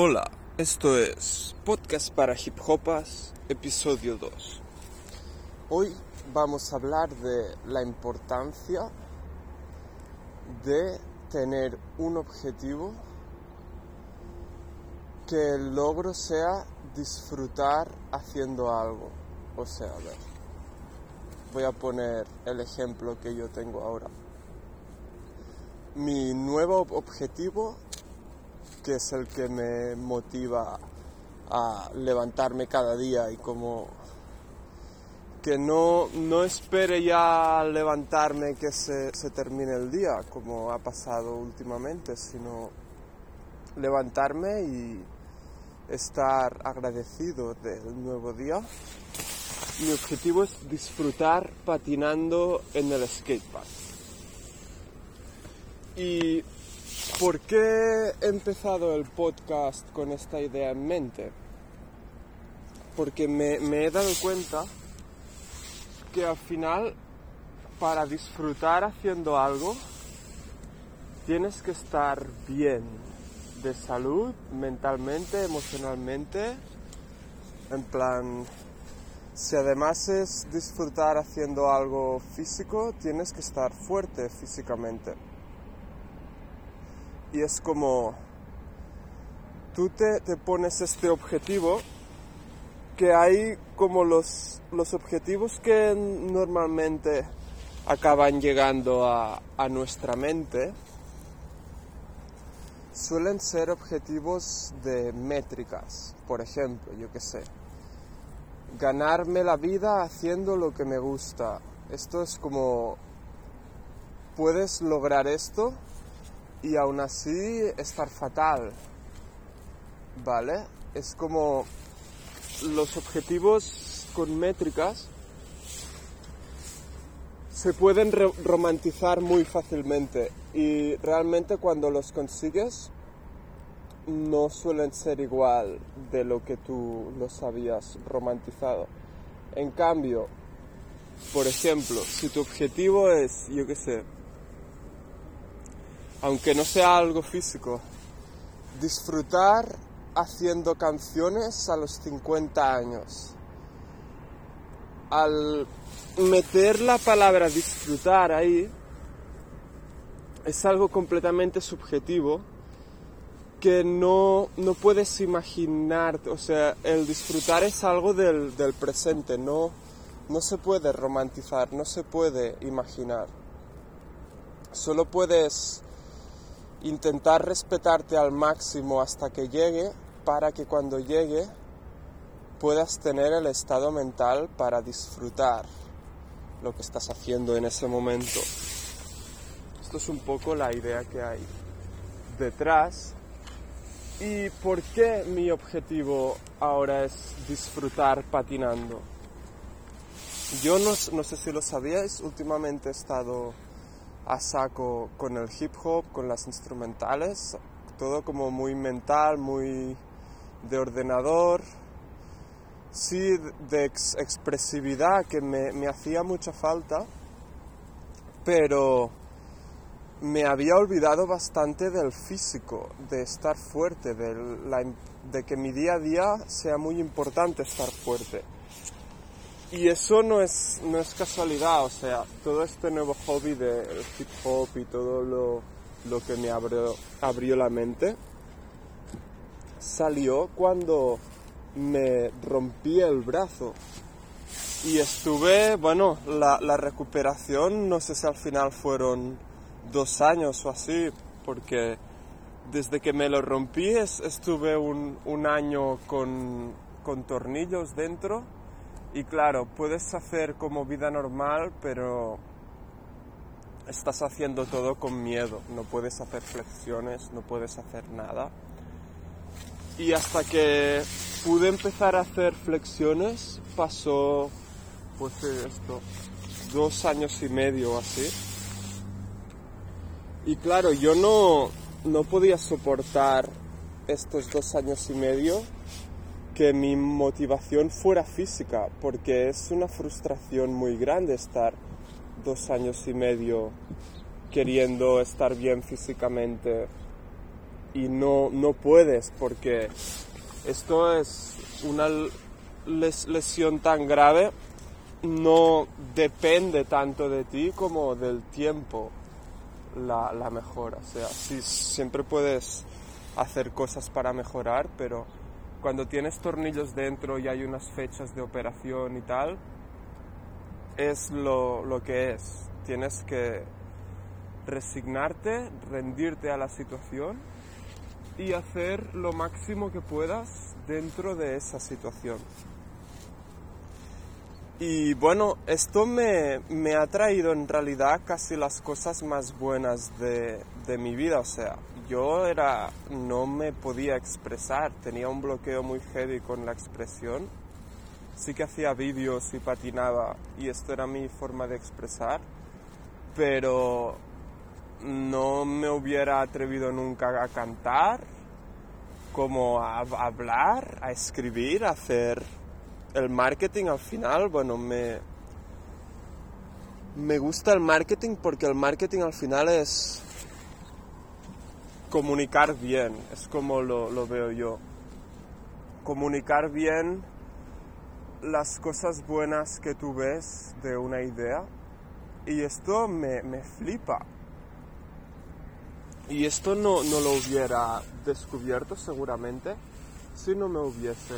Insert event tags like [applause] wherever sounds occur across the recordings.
Hola, esto es Podcast para Hip Hopas, episodio 2. Hoy vamos a hablar de la importancia de tener un objetivo que el logro sea disfrutar haciendo algo. O sea, a ver, voy a poner el ejemplo que yo tengo ahora. Mi nuevo objetivo que es el que me motiva a levantarme cada día y como que no, no espere ya levantarme que se, se termine el día, como ha pasado últimamente, sino levantarme y estar agradecido del nuevo día. Mi objetivo es disfrutar patinando en el skatepark. Y ¿Por qué he empezado el podcast con esta idea en mente? Porque me, he dado cuenta que al final para disfrutar haciendo algo tienes que estar bien de salud, mentalmente, emocionalmente, en plan, si además es disfrutar haciendo algo físico, tienes que estar fuerte físicamente. Y es como, tú te, pones este objetivo, que hay como los, los objetivos que normalmente acaban llegando a, a nuestra mente, suelen ser objetivos de métricas, por ejemplo, yo qué sé, ganarme la vida haciendo lo que me gusta. Esto es como, puedes lograr esto y aún así estar fatal. ¿Vale? Es como los objetivos con métricas se pueden romantizar muy fácilmente y realmente cuando los consigues no suelen ser igual de lo que tú los habías romantizado. En cambio, por ejemplo, si tu objetivo es, yo qué sé, aunque no sea algo físico, disfrutar haciendo canciones a los 50 años. Al meter la palabra disfrutar ahí, es algo completamente subjetivo que no, puedes imaginar, o sea, el disfrutar es algo del, del presente, no, no se puede romantizar, no se puede imaginar. Solo puedes intentar respetarte al máximo hasta que llegue para que cuando llegue puedas tener el estado mental para disfrutar lo que estás haciendo en ese momento. Esto es un poco la idea que hay detrás. ¿Y por qué mi objetivo ahora es disfrutar patinando? Yo no, no sé si lo sabíais, últimamente he estado a saco con el hip hop, con las instrumentales, todo como muy mental, muy de ordenador, sí, de expresividad que me, me hacía mucha falta, pero me había olvidado bastante del físico, de estar fuerte, de, la, de que mi día a día sea muy importante estar fuerte. Y eso no es, no es casualidad, o sea, todo este nuevo hobby de hip hop y todo lo, lo que me abrió, abrió la mente salió cuando me rompí el brazo. Y estuve, bueno, la, la, recuperación, no sé si al final fueron dos años o así, porque desde que me lo rompí estuve un, un año con, con tornillos dentro y claro, puedes hacer como vida normal, pero estás haciendo todo con miedo. No puedes hacer flexiones, no puedes hacer nada. Y hasta que pude empezar a hacer flexiones, pasó, pues esto, dos años y medio así. Y claro, yo no, no podía soportar estos dos años y medio que mi motivación fuera física, porque es una frustración muy grande estar dos años y medio queriendo estar bien físicamente y no, no puedes porque esto es una lesión tan grave, no depende tanto de ti como del tiempo la, mejora. O sea, siempre puedes hacer cosas para mejorar, pero cuando tienes tornillos dentro y hay unas fechas de operación y tal, es lo, lo que es. Tienes que resignarte, rendirte a la situación y hacer lo máximo que puedas dentro de esa situación. Y bueno, esto me, me, ha traído en realidad casi las cosas más buenas de, de, mi vida. O sea, yo era, no me podía expresar, tenía un bloqueo muy heavy con la expresión. Sí que hacía vídeos y patinaba y esto era mi forma de expresar, pero no me hubiera atrevido nunca a cantar, como a hablar, a escribir, a hacer el marketing al final, bueno, me, me gusta el marketing porque el marketing al final es comunicar bien, es como lo, veo yo. Comunicar bien las cosas buenas que tú ves de una idea y esto me, me flipa. Y esto no, no lo hubiera descubierto seguramente si no me hubiese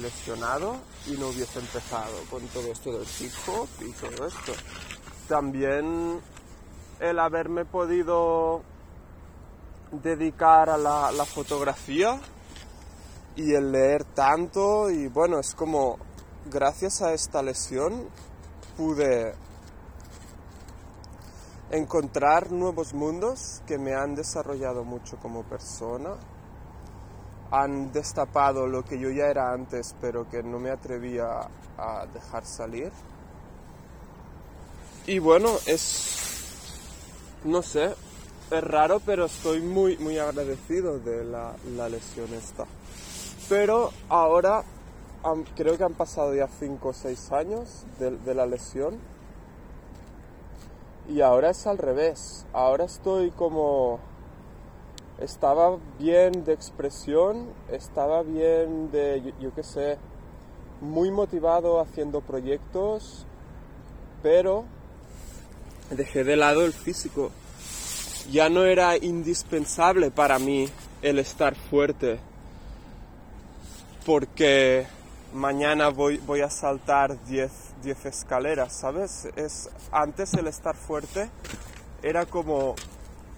lesionado y no hubiese empezado con todo esto del hip hop y todo esto. También el haberme podido dedicar a la, fotografía y el leer tanto y bueno, es como gracias a esta lesión pude encontrar nuevos mundos que me han desarrollado mucho como persona han destapado lo que yo ya era antes, pero que no me atrevía a dejar salir. Y bueno, es, no sé, es raro, pero estoy muy, muy agradecido de la, la lesión esta. Pero ahora creo que han pasado ya 5 o 6 años de, de la lesión. Y ahora es al revés. Ahora estoy como estaba bien de expresión, estaba bien de, yo, qué sé, muy motivado haciendo proyectos, pero dejé de lado el físico. Ya no era indispensable para mí el estar fuerte, porque mañana voy, a saltar 10 escaleras, ¿sabes? Es, antes el estar fuerte era como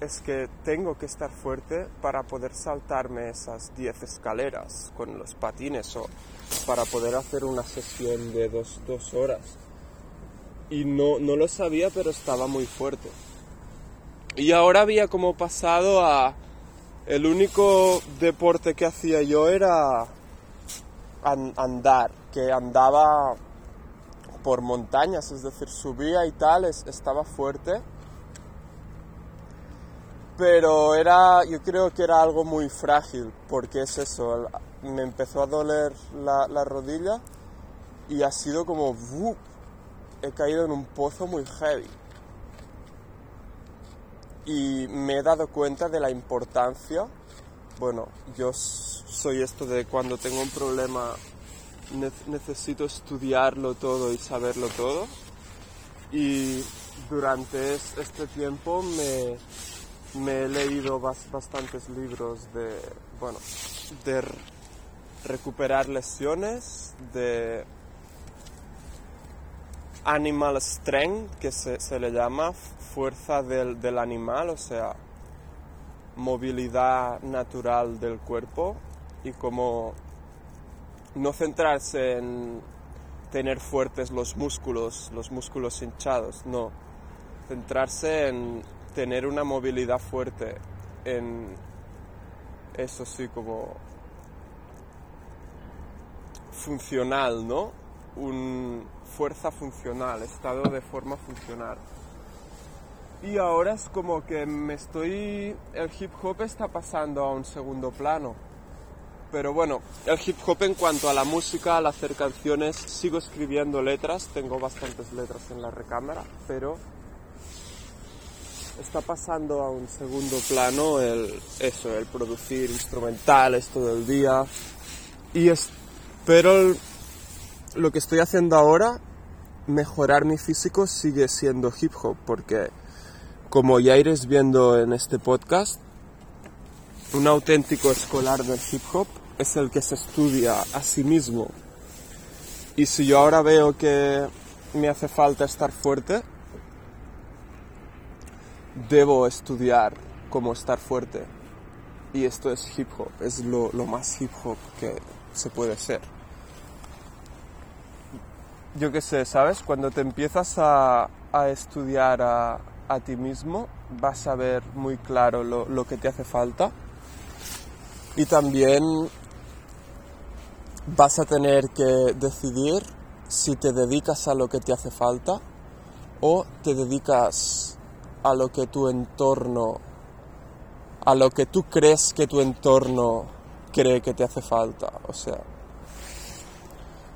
es que tengo que estar fuerte para poder saltarme esas 10 escaleras con los patines o para poder hacer una sesión de dos, horas. Y no, no lo sabía, pero estaba muy fuerte. Y ahora había como pasado a... El único deporte que hacía yo era andar, que andaba por montañas, es decir, subía y tal, estaba fuerte pero era, yo creo que era algo muy frágil, porque es eso, me empezó a doler la, rodilla y ha sido como, he caído en un pozo muy heavy. Y me he dado cuenta de la importancia, bueno, yo soy esto de cuando tengo un problema necesito estudiarlo todo y saberlo todo. Y durante este tiempo me, me he leído bastantes libros de, bueno, de recuperar lesiones, de animal strength, que se, le llama fuerza del, animal, o sea, movilidad natural del cuerpo y como no centrarse en tener fuertes los músculos, los músculos hinchados, no, centrarse en tener una movilidad fuerte en eso sí como funcional, ¿no? Un fuerza funcional, estado de forma funcional. Y ahora es como que me estoy... El hip hop está pasando a un segundo plano. Pero bueno, el hip hop en cuanto a la música, al hacer canciones, sigo escribiendo letras, tengo bastantes letras en la recámara, pero está pasando a un segundo plano el, eso, el producir instrumentales todo el día. Y espero lo que estoy haciendo ahora, mejorar mi físico sigue siendo hip hop, porque como ya iréis viendo en este podcast, un auténtico escolar del hip hop es el que se estudia a sí mismo. Y si yo ahora veo que me hace falta estar fuerte, debo estudiar cómo estar fuerte. Y esto es hip hop, es lo, más hip hop que se puede ser. Yo qué sé, ¿sabes? Cuando te empiezas a, estudiar a, a, ti mismo, vas a ver muy claro lo, lo que te hace falta. Y también vas a tener que decidir si te dedicas a lo que te hace falta o te dedicas a lo que tu entorno, a lo que tú crees que tu entorno cree que te hace falta. O sea,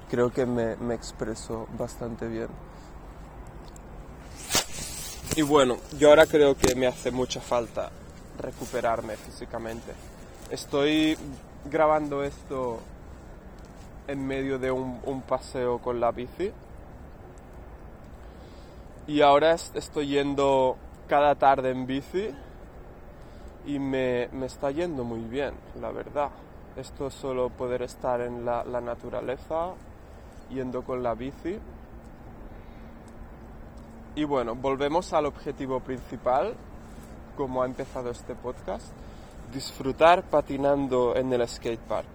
creo que me, me expreso bastante bien. Y bueno, yo ahora creo que me hace mucha falta recuperarme físicamente. Estoy grabando esto en medio de un, paseo con la bici. Y ahora estoy yendo cada tarde en bici y me, está yendo muy bien, la verdad. Esto es solo poder estar en la, la naturaleza, yendo con la bici. Y bueno, volvemos al objetivo principal, como ha empezado este podcast, disfrutar patinando en el skatepark.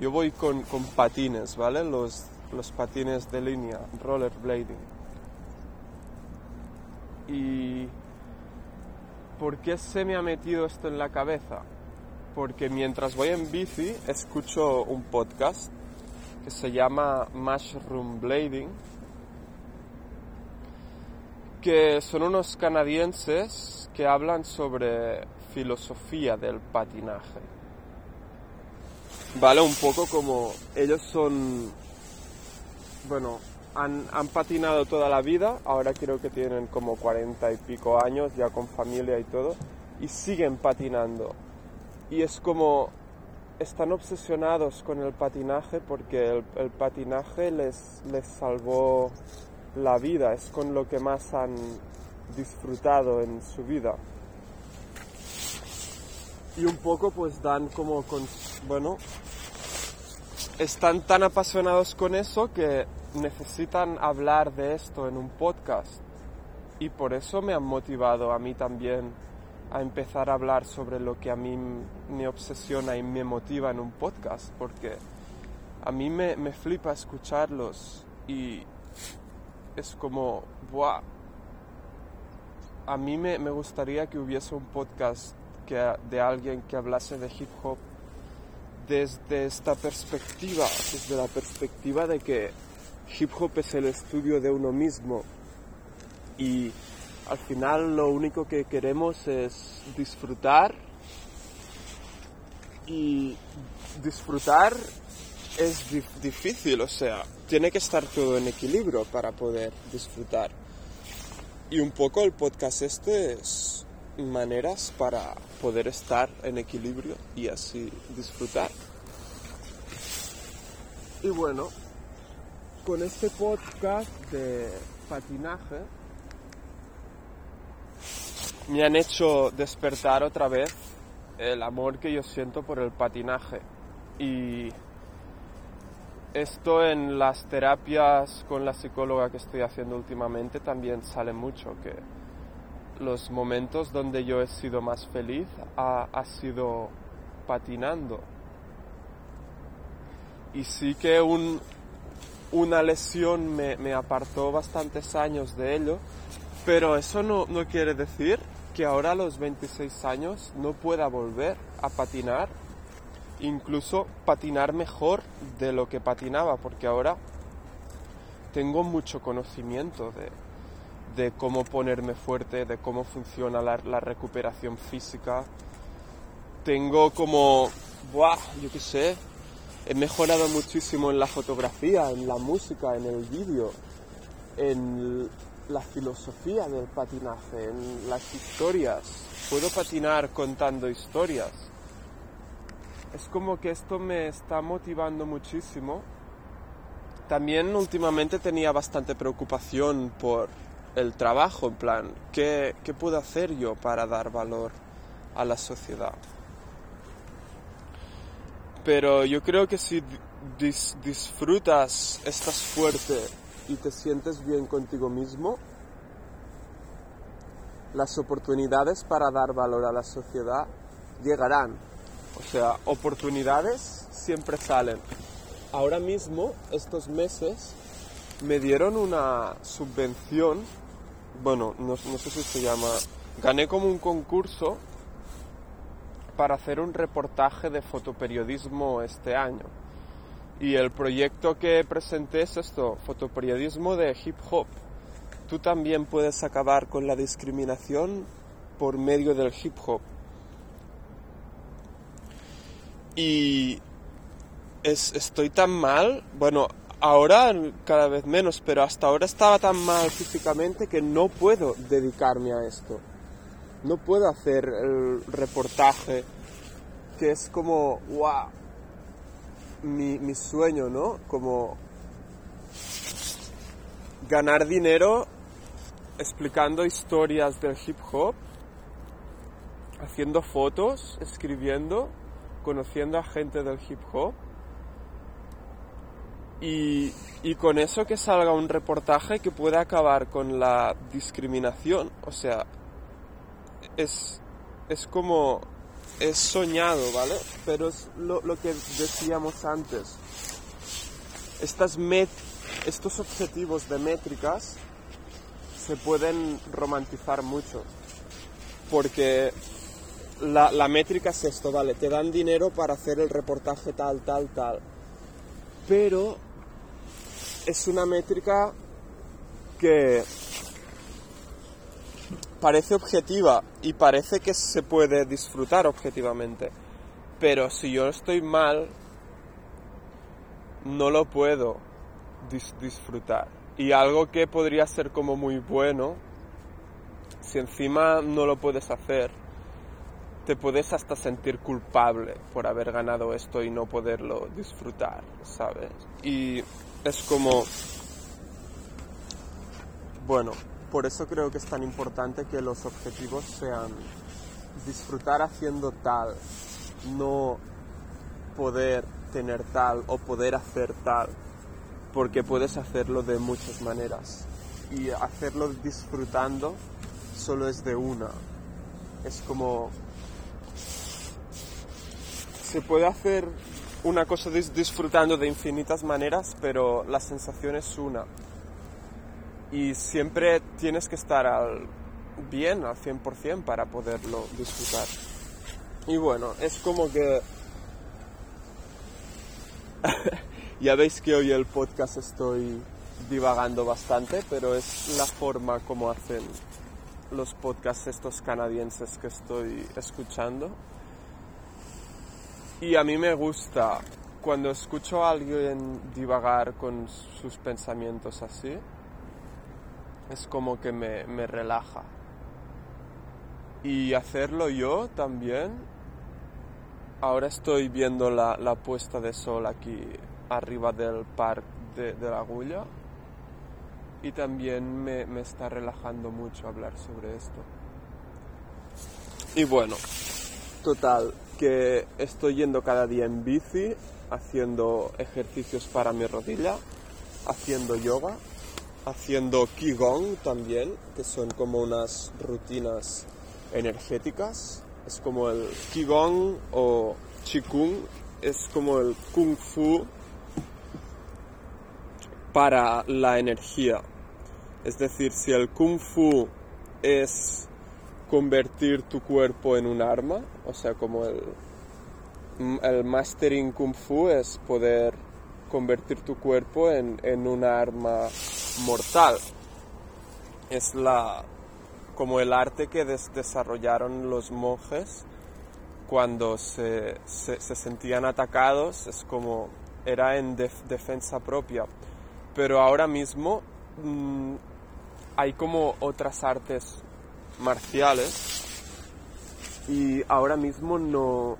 Yo voy con, patines, ¿vale? Los, los patines de línea, rollerblading. Y ¿por qué se me ha metido esto en la cabeza? Porque mientras voy en bici escucho un podcast que se llama Mushroom Blading, que son unos canadienses que hablan sobre filosofía del patinaje. Vale, un poco como ellos son, bueno, han, patinado toda la vida, ahora creo que tienen como cuarenta y pico años, ya con familia y todo, y siguen patinando. Y es como, están obsesionados con el patinaje porque el, patinaje les, les salvó la vida, es con lo que más han disfrutado en su vida. Y un poco pues dan como con, bueno, están tan apasionados con eso que necesitan hablar de esto en un podcast. Y por eso me han motivado a mí también a empezar a hablar sobre lo que a mí me obsesiona y me motiva en un podcast, porque a mí me, flipa escucharlos y es como, ¡buah! A mí me, me gustaría que hubiese un podcast que, de alguien que hablase de hip hop desde esta perspectiva, desde la perspectiva de que hip hop es el estudio de uno mismo y al final lo único que queremos es disfrutar y disfrutar es difícil, o sea, tiene que estar todo en equilibrio para poder disfrutar. Y un poco el podcast este es maneras para poder estar en equilibrio y así disfrutar. Y bueno, con este podcast de patinaje me han hecho despertar otra vez el amor que yo siento por el patinaje. Y esto en las terapias con la psicóloga que estoy haciendo últimamente también sale mucho, que los momentos donde yo he sido más feliz ha, sido patinando. Y sí que una lesión me, apartó bastantes años de ello, pero eso no, no quiere decir que ahora a los 26 años no pueda volver a patinar, incluso patinar mejor de lo que patinaba, porque ahora tengo mucho conocimiento de, cómo ponerme fuerte, de cómo funciona la, recuperación física. Tengo como, ¡buah! Yo qué sé, he mejorado muchísimo en la fotografía, en la música, en el vídeo, en la filosofía del patinaje, en las historias. Puedo patinar contando historias. Es como que esto me está motivando muchísimo. También últimamente tenía bastante preocupación por el trabajo, en plan, ¿qué, qué puedo hacer yo para dar valor a la sociedad? Pero yo creo que si disfrutas, estás fuerte y te sientes bien contigo mismo, las oportunidades para dar valor a la sociedad llegarán. O sea, oportunidades siempre salen. Ahora mismo, estos meses, me dieron una subvención, bueno, no, no sé si se llama, gané como un concurso para hacer un reportaje de fotoperiodismo este año. Y el proyecto que presenté es esto, fotoperiodismo de hip hop. Tú también puedes acabar con la discriminación por medio del hip hop. Y estoy tan mal, bueno, ahora cada vez menos, pero hasta ahora estaba tan mal físicamente que no puedo dedicarme a esto no puedo hacer el reportaje que es como, wow, mi, sueño, ¿no? Como ganar dinero explicando historias del hip hop, haciendo fotos, escribiendo, conociendo a gente del hip hop. Y, y, con eso que salga un reportaje que pueda acabar con la discriminación. O sea, es, es como, es soñado, ¿vale? Pero es lo, que decíamos antes. Estas met, estos objetivos de métricas se pueden romantizar mucho. Porque la, la, métrica es esto, ¿vale? Te dan dinero para hacer el reportaje tal, tal, tal. Pero es una métrica que parece objetiva y parece que se puede disfrutar objetivamente. Pero si yo estoy mal, no lo puedo disfrutar. Y algo que podría ser como muy bueno, si encima no lo puedes hacer, te puedes hasta sentir culpable por haber ganado esto y no poderlo disfrutar, ¿sabes? Y es como, bueno, por eso creo que es tan importante que los objetivos sean disfrutar haciendo tal, no poder tener tal o poder hacer tal, porque puedes hacerlo de muchas maneras. Y hacerlo disfrutando solo es de una. Es como... Se puede hacer una cosa disfrutando de infinitas maneras, pero la sensación es una y siempre tienes que estar al bien, al 100% para poderlo disfrutar. Y bueno, es como que... [laughs] ya veis que hoy el podcast estoy divagando bastante, pero es la forma como hacen los podcasts estos canadienses que estoy escuchando. Y a mí me gusta cuando escucho a alguien divagar con sus pensamientos así, es como que me, relaja. Y hacerlo yo también. Ahora estoy viendo la, puesta de sol aquí arriba del parque de, la agulla y también me, me, está relajando mucho hablar sobre esto. Y bueno, total, estoy yendo cada día en bici, haciendo ejercicios para mi rodilla, haciendo yoga haciendo Qigong también, que son como unas rutinas energéticas. Es como el Qigong o Qigong, es como el Kung Fu para la energía. Es decir, si el Kung Fu es convertir tu cuerpo en un arma, o sea, como el, el Mastering Kung Fu es poder convertir tu cuerpo en, en un arma mortal. Es la, como el arte que desarrollaron los monjes cuando se, se, sentían atacados, es como era en defensa propia. Pero ahora mismo mm, hay como otras artes marciales y ahora mismo no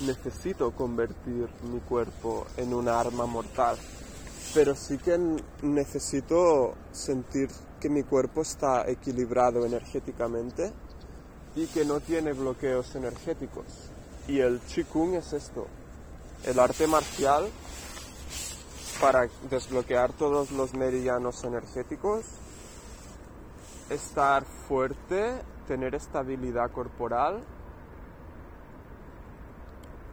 necesito convertir mi cuerpo en un arma mortal, pero sí que necesito sentir que mi cuerpo está equilibrado energéticamente y que no tiene bloqueos energéticos. Y el Qigong es esto, el arte marcial para desbloquear todos los meridianos energéticos, estar fuerte, tener estabilidad corporal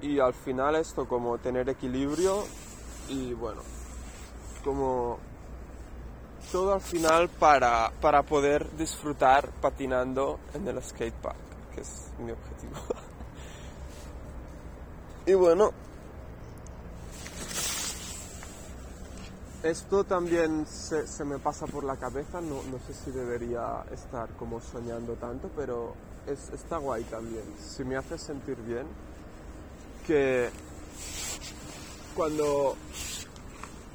y al final esto como tener equilibrio y bueno, como todo al final para, para poder disfrutar patinando en el skatepark, que es mi objetivo. [laughs] y bueno, esto también se, me pasa por la cabeza, no, no, sé si debería estar como soñando tanto, pero es, está guay también. Si me hace sentir bien, que cuando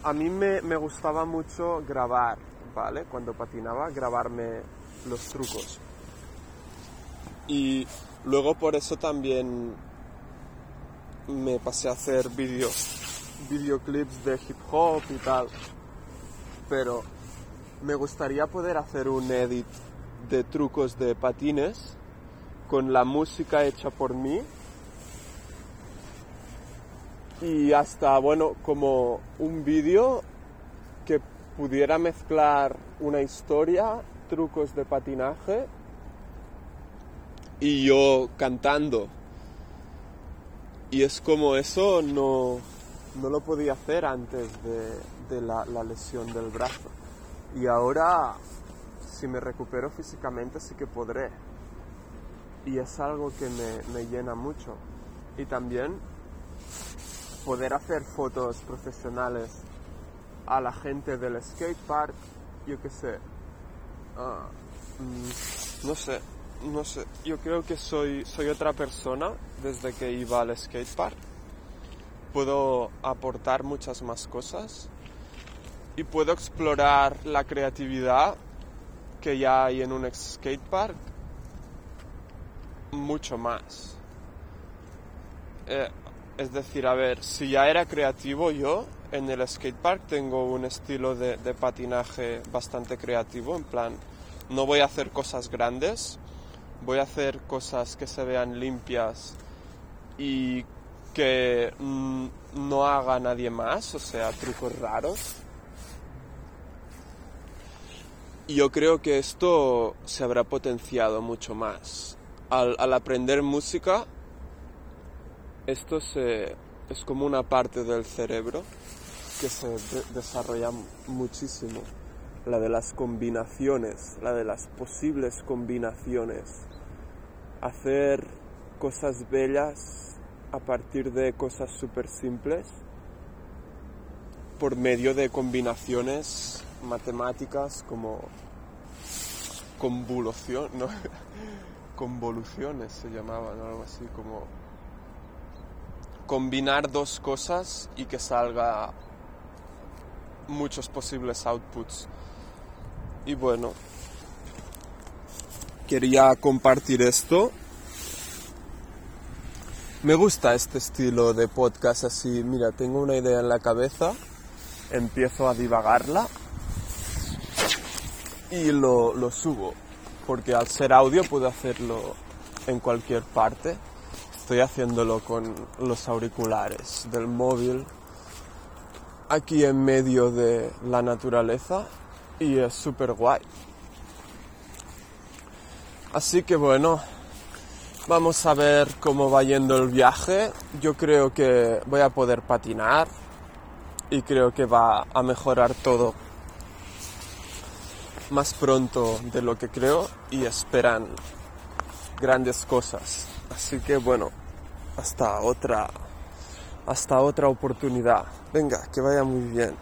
a mí me, me gustaba mucho grabar, ¿vale? Cuando patinaba, grabarme los trucos. Y luego por eso también me pasé a hacer vídeos videoclips de hip hop y tal. Pero me gustaría poder hacer un edit de trucos de patines con la música hecha por mí y hasta, bueno, como un vídeo que pudiera mezclar una historia, trucos de patinaje y yo cantando. Y es como eso no, no lo podía hacer antes de, la, lesión del brazo. Y ahora, si me recupero físicamente, sí que podré. Y es algo que me, me llena mucho. Y también poder hacer fotos profesionales a la gente del skatepark, yo qué sé. Ah, mm, no sé, no sé. Yo creo que soy, soy otra persona desde que iba al skatepark puedo aportar muchas más cosas y puedo explorar la creatividad que ya hay en un skatepark mucho más. Eh, es decir, a ver, si ya era creativo yo, en el skatepark tengo un estilo de, de patinaje bastante creativo, en plan, no voy a hacer cosas grandes, voy a hacer cosas que se vean limpias y que mm, no haga nadie más, o sea, trucos raros. Y yo creo que esto se habrá potenciado mucho más. Al, aprender música, esto se, es como una parte del cerebro que se desarrolla muchísimo. La de las combinaciones, la de las posibles combinaciones. Hacer cosas bellas a partir de cosas súper simples por medio de combinaciones matemáticas como ¿no? [laughs] convoluciones se llamaban, algo así como combinar dos cosas y que salga muchos posibles outputs. Y bueno, quería compartir esto me gusta este estilo de podcast así, mira, tengo una idea en la cabeza, empiezo a divagarla y lo, lo subo, porque al ser audio puedo hacerlo en cualquier parte. Estoy haciéndolo con los auriculares del móvil aquí en medio de la naturaleza y es súper guay. Así que bueno, Vamos a ver cómo va yendo el viaje. Yo creo que voy a poder patinar y creo que va a mejorar todo más pronto de lo que creo y esperan grandes cosas. Así que bueno, hasta otra hasta otra oportunidad. Venga, que vaya muy bien.